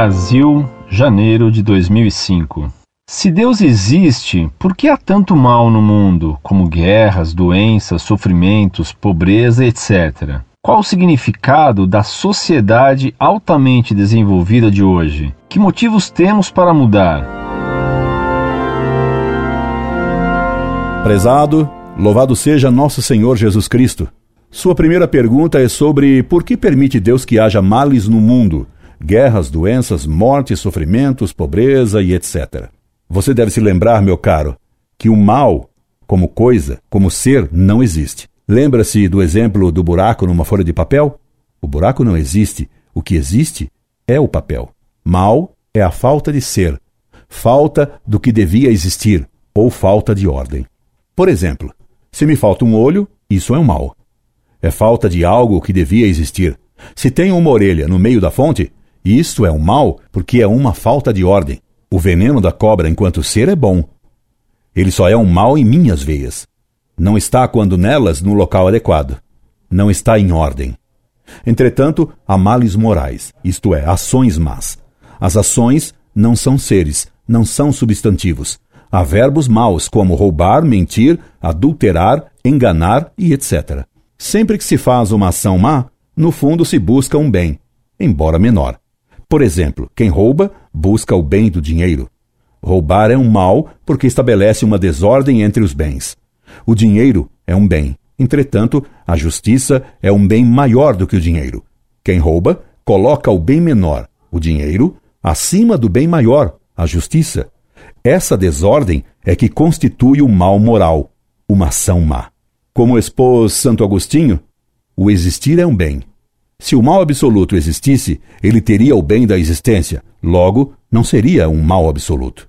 Brasil, janeiro de 2005. Se Deus existe, por que há tanto mal no mundo, como guerras, doenças, sofrimentos, pobreza, etc? Qual o significado da sociedade altamente desenvolvida de hoje? Que motivos temos para mudar? Prezado, louvado seja nosso Senhor Jesus Cristo. Sua primeira pergunta é sobre por que permite Deus que haja males no mundo, guerras, doenças, mortes, sofrimentos, pobreza e etc. Você deve se lembrar, meu caro, que o mal, como coisa, como ser, não existe. Lembra-se do exemplo do buraco numa folha de papel? O buraco não existe. O que existe é o papel. Mal é a falta de ser, falta do que devia existir ou falta de ordem. Por exemplo, se me falta um olho, isso é um mal. É falta de algo que devia existir. Se tenho uma orelha no meio da fonte, isso é um mal porque é uma falta de ordem. O veneno da cobra enquanto ser é bom. Ele só é um mal em minhas veias. Não está quando nelas no local adequado. Não está em ordem. Entretanto, há males morais, isto é, ações más. As ações não são seres, não são substantivos. Há verbos maus como roubar, mentir, adulterar, enganar e etc. Sempre que se faz uma ação má, no fundo se busca um bem, embora menor. Por exemplo, quem rouba busca o bem do dinheiro. Roubar é um mal porque estabelece uma desordem entre os bens. O dinheiro é um bem. Entretanto, a justiça é um bem maior do que o dinheiro. Quem rouba coloca o bem menor, o dinheiro, acima do bem maior, a justiça. Essa desordem é que constitui o mal moral, uma ação má. Como expôs Santo Agostinho, o existir é um bem. Se o mal absoluto existisse, ele teria o bem da existência, logo, não seria um mal absoluto.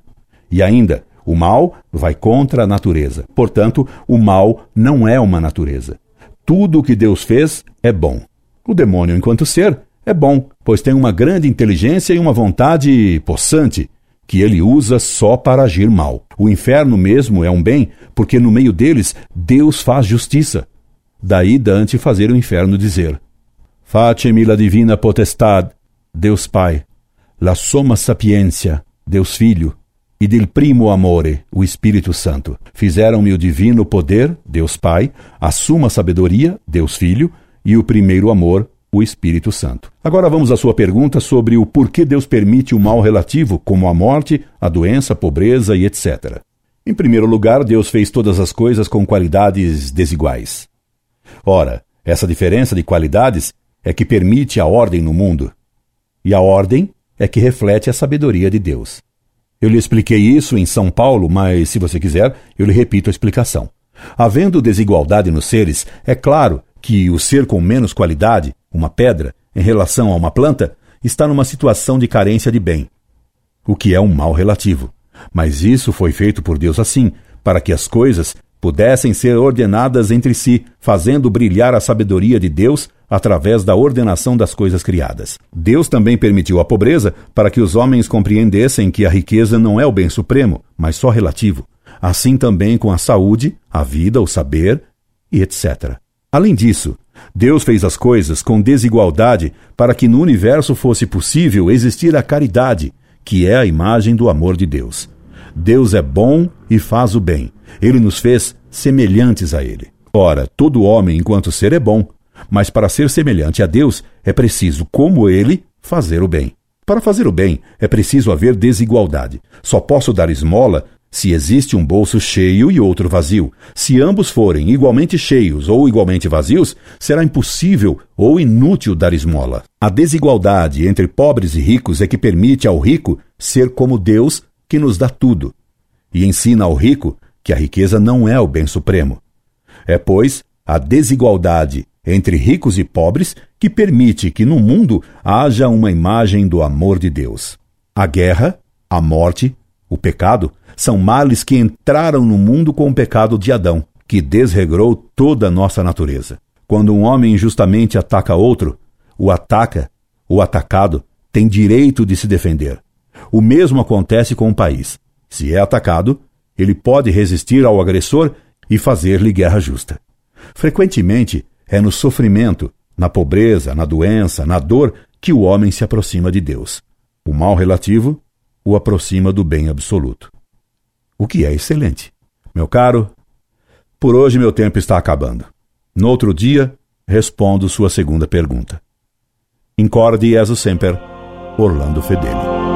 E ainda, o mal vai contra a natureza. Portanto, o mal não é uma natureza. Tudo o que Deus fez é bom. O demônio, enquanto ser, é bom, pois tem uma grande inteligência e uma vontade possante, que ele usa só para agir mal. O inferno mesmo é um bem, porque no meio deles Deus faz justiça. Daí Dante fazer o inferno dizer: Facemi la divina potestad, Deus Pai, la soma sapiência, Deus Filho, e del primo amore, o Espírito Santo. Fizeram-me o divino poder, Deus Pai, a suma sabedoria, Deus Filho, e o primeiro amor, o Espírito Santo. Agora vamos à sua pergunta sobre o porquê Deus permite o mal relativo, como a morte, a doença, a pobreza e etc. Em primeiro lugar, Deus fez todas as coisas com qualidades desiguais. Ora, essa diferença de qualidades é que permite a ordem no mundo. E a ordem é que reflete a sabedoria de Deus. Eu lhe expliquei isso em São Paulo, mas se você quiser, eu lhe repito a explicação. Havendo desigualdade nos seres, é claro que o ser com menos qualidade, uma pedra, em relação a uma planta, está numa situação de carência de bem, o que é um mal relativo. Mas isso foi feito por Deus assim, para que as coisas pudessem ser ordenadas entre si, fazendo brilhar a sabedoria de Deus através da ordenação das coisas criadas. Deus também permitiu a pobreza para que os homens compreendessem que a riqueza não é o bem supremo, mas só relativo. Assim também com a saúde, a vida, o saber e etc. Além disso, Deus fez as coisas com desigualdade para que no universo fosse possível existir a caridade, que é a imagem do amor de Deus. Deus é bom e faz o bem. Ele nos fez semelhantes a Ele. Ora, todo homem, enquanto ser, é bom, mas para ser semelhante a Deus é preciso, como Ele, fazer o bem. Para fazer o bem é preciso haver desigualdade. Só posso dar esmola se existe um bolso cheio e outro vazio. Se ambos forem igualmente cheios ou igualmente vazios, será impossível ou inútil dar esmola. A desigualdade entre pobres e ricos é que permite ao rico ser como Deus que nos dá tudo, e ensina ao rico que a riqueza não é o bem supremo. É, pois, a desigualdade entre ricos e pobres que permite que no mundo haja uma imagem do amor de Deus. A guerra, a morte, o pecado são males que entraram no mundo com o pecado de Adão, que desregrou toda a nossa natureza. Quando um homem injustamente ataca outro, o ataca, o atacado, tem direito de se defender. O mesmo acontece com o país. Se é atacado, ele pode resistir ao agressor e fazer-lhe guerra justa. Frequentemente, é no sofrimento, na pobreza, na doença, na dor, que o homem se aproxima de Deus. O mal relativo o aproxima do bem absoluto. O que é excelente. Meu caro, por hoje meu tempo está acabando. No outro dia, respondo sua segunda pergunta. Incorde e semper, Orlando Fedeli.